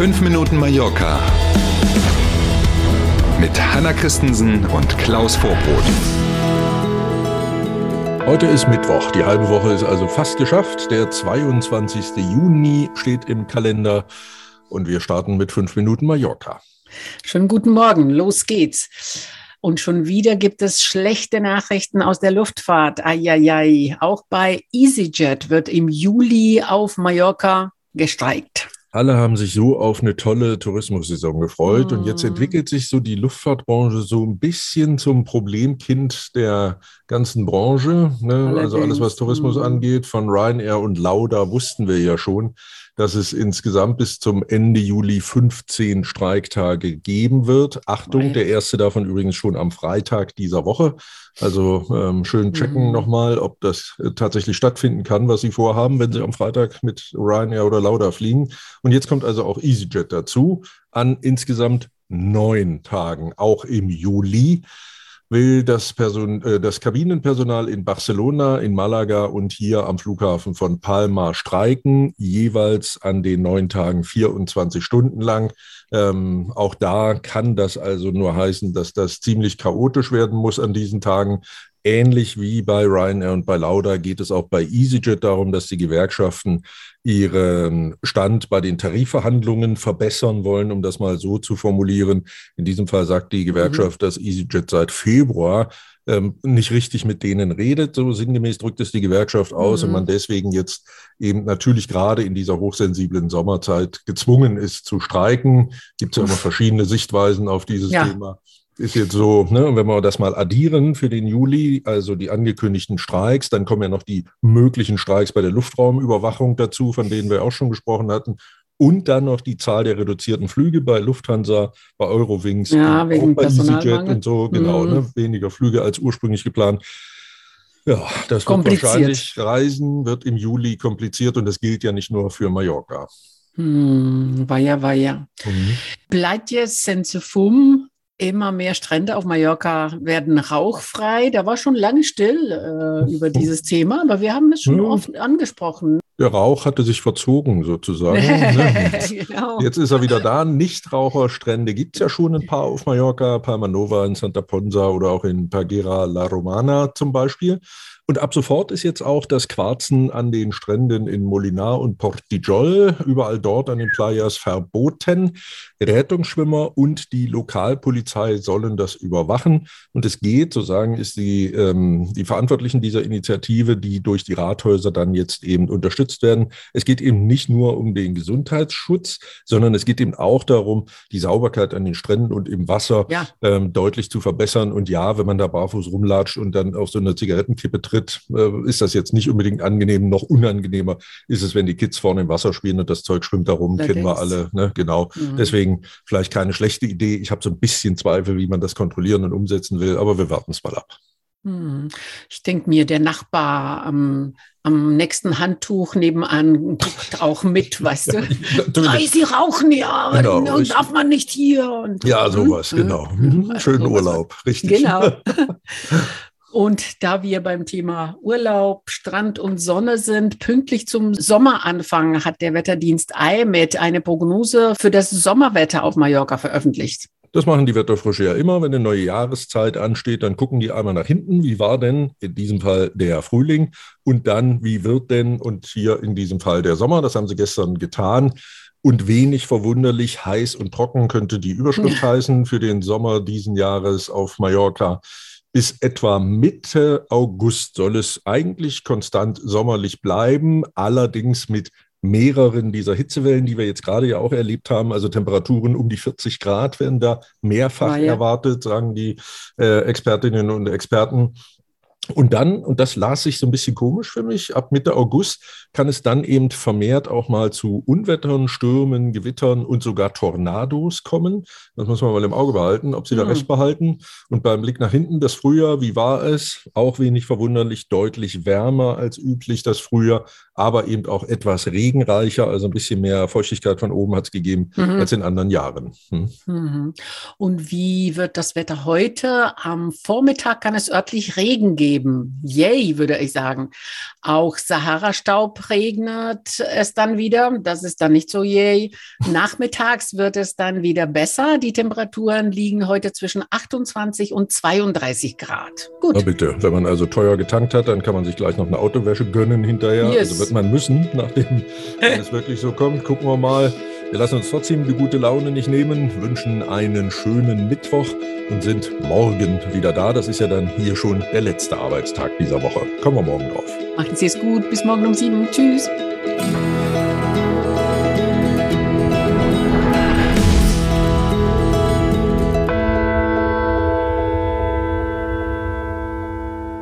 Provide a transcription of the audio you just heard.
5 Minuten Mallorca mit Hanna Christensen und Klaus Vorbrot. Heute ist Mittwoch. Die halbe Woche ist also fast geschafft. Der 22. Juni steht im Kalender und wir starten mit 5 Minuten Mallorca. Schönen guten Morgen. Los geht's. Und schon wieder gibt es schlechte Nachrichten aus der Luftfahrt. Eieiei. Auch bei EasyJet wird im Juli auf Mallorca gestreikt. Alle haben sich so auf eine tolle Tourismussaison gefreut. Mm. Und jetzt mm. entwickelt sich so die Luftfahrtbranche so ein bisschen zum Problemkind der ganzen Branche. Ne? Also alles, was Tourismus mm. angeht, von Ryanair und Lauda wussten wir ja schon, dass es insgesamt bis zum Ende Juli 15 Streiktage geben wird. Achtung, okay. der erste davon übrigens schon am Freitag dieser Woche. Also ähm, schön checken mhm. nochmal, ob das äh, tatsächlich stattfinden kann, was Sie vorhaben, wenn Sie am Freitag mit Ryanair oder Lauda fliegen. Und jetzt kommt also auch EasyJet dazu an insgesamt neun Tagen, auch im Juli will das, Person, äh, das Kabinenpersonal in Barcelona, in Malaga und hier am Flughafen von Palma streiken, jeweils an den neun Tagen 24 Stunden lang. Ähm, auch da kann das also nur heißen, dass das ziemlich chaotisch werden muss an diesen Tagen. Ähnlich wie bei Ryanair und bei Lauda geht es auch bei EasyJet darum, dass die Gewerkschaften ihren Stand bei den Tarifverhandlungen verbessern wollen, um das mal so zu formulieren. In diesem Fall sagt die Gewerkschaft, mhm. dass EasyJet seit Februar ähm, nicht richtig mit denen redet. So sinngemäß drückt es die Gewerkschaft aus mhm. und man deswegen jetzt eben natürlich gerade in dieser hochsensiblen Sommerzeit gezwungen ist zu streiken. Gibt es ja immer verschiedene Sichtweisen auf dieses ja. Thema ist jetzt so, ne, wenn wir das mal addieren für den Juli, also die angekündigten Streiks, dann kommen ja noch die möglichen Streiks bei der Luftraumüberwachung dazu, von denen wir auch schon gesprochen hatten. Und dann noch die Zahl der reduzierten Flüge bei Lufthansa, bei Eurowings, ja, wegen bei EasyJet und so, genau, mhm. ne, weniger Flüge als ursprünglich geplant. Ja, das wird wahrscheinlich Reisen wird im Juli kompliziert und das gilt ja nicht nur für Mallorca. Hm, weia, weia. Mhm. Bleibt jetzt Sensefum immer mehr Strände auf Mallorca werden rauchfrei. Da war schon lange still äh, über dieses Thema, aber wir haben es schon ja. oft angesprochen. Der Rauch hatte sich verzogen sozusagen. Ne? genau. Jetzt ist er wieder da. Nichtraucherstrände gibt es ja schon ein paar auf Mallorca, Palma Nova in Santa Ponsa oder auch in Pagera La Romana zum Beispiel. Und ab sofort ist jetzt auch das Quarzen an den Stränden in Molinar und Portijol, überall dort an den Playas verboten. Rettungsschwimmer und die Lokalpolizei sollen das überwachen. Und es geht, so sagen ist die, ähm, die Verantwortlichen dieser Initiative, die durch die Rathäuser dann jetzt eben unterstützt werden. Es geht eben nicht nur um den Gesundheitsschutz, sondern es geht eben auch darum, die Sauberkeit an den Stränden und im Wasser ja. ähm, deutlich zu verbessern. Und ja, wenn man da barfuß rumlatscht und dann auf so eine Zigarettenkippe tritt, tritt, äh, ist das jetzt nicht unbedingt angenehm. Noch unangenehmer ist es, wenn die Kids vorne im Wasser spielen und das Zeug schwimmt da rum, kennen wir alle. Ne? Genau. Mhm. Deswegen vielleicht keine schlechte Idee. Ich habe so ein bisschen Zweifel, wie man das kontrollieren und umsetzen will, aber wir warten es mal ab. Mhm. Ich denke mir, der Nachbar am, am nächsten Handtuch nebenan guckt auch mit, weißt du? Ja, Sie rauchen ja, genau, darf man nicht hier. Und, ja, sowas, genau. Mhm. Schönen Urlaub, richtig. Genau. Und da wir beim Thema Urlaub, Strand und Sonne sind, pünktlich zum Sommeranfang hat der Wetterdienst IMET eine Prognose für das Sommerwetter auf Mallorca veröffentlicht. Das machen die Wetterfrische ja immer. Wenn eine neue Jahreszeit ansteht, dann gucken die einmal nach hinten. Wie war denn in diesem Fall der Frühling? Und dann, wie wird denn, und hier in diesem Fall der Sommer? Das haben sie gestern getan. Und wenig verwunderlich, heiß und trocken könnte die Überschrift heißen für den Sommer diesen Jahres auf Mallorca. Bis etwa Mitte August soll es eigentlich konstant sommerlich bleiben, allerdings mit mehreren dieser Hitzewellen, die wir jetzt gerade ja auch erlebt haben, also Temperaturen um die 40 Grad werden da mehrfach ja. erwartet, sagen die äh, Expertinnen und Experten. Und dann, und das las sich so ein bisschen komisch für mich, ab Mitte August kann es dann eben vermehrt auch mal zu Unwettern, Stürmen, Gewittern und sogar Tornados kommen. Das muss man mal im Auge behalten, ob sie da mhm. recht behalten. Und beim Blick nach hinten, das Frühjahr, wie war es? Auch wenig verwunderlich, deutlich wärmer als üblich das Frühjahr, aber eben auch etwas regenreicher, also ein bisschen mehr Feuchtigkeit von oben hat es gegeben mhm. als in anderen Jahren. Hm. Mhm. Und wie wird das Wetter heute? Am Vormittag kann es örtlich Regen geben. Yay, würde ich sagen. Auch Sahara-Staub regnet es dann wieder. Das ist dann nicht so yay. Nachmittags wird es dann wieder besser. Die Temperaturen liegen heute zwischen 28 und 32 Grad. Gut. Na bitte, wenn man also teuer getankt hat, dann kann man sich gleich noch eine Autowäsche gönnen hinterher. Yes. Also wird man müssen, nachdem es wirklich so kommt. Gucken wir mal. Wir lassen uns trotzdem die gute Laune nicht nehmen, wünschen einen schönen Mittwoch und sind morgen wieder da. Das ist ja dann hier schon der letzte Arbeitstag dieser Woche. Kommen wir morgen drauf. Machen Sie es gut. Bis morgen um sieben. Tschüss.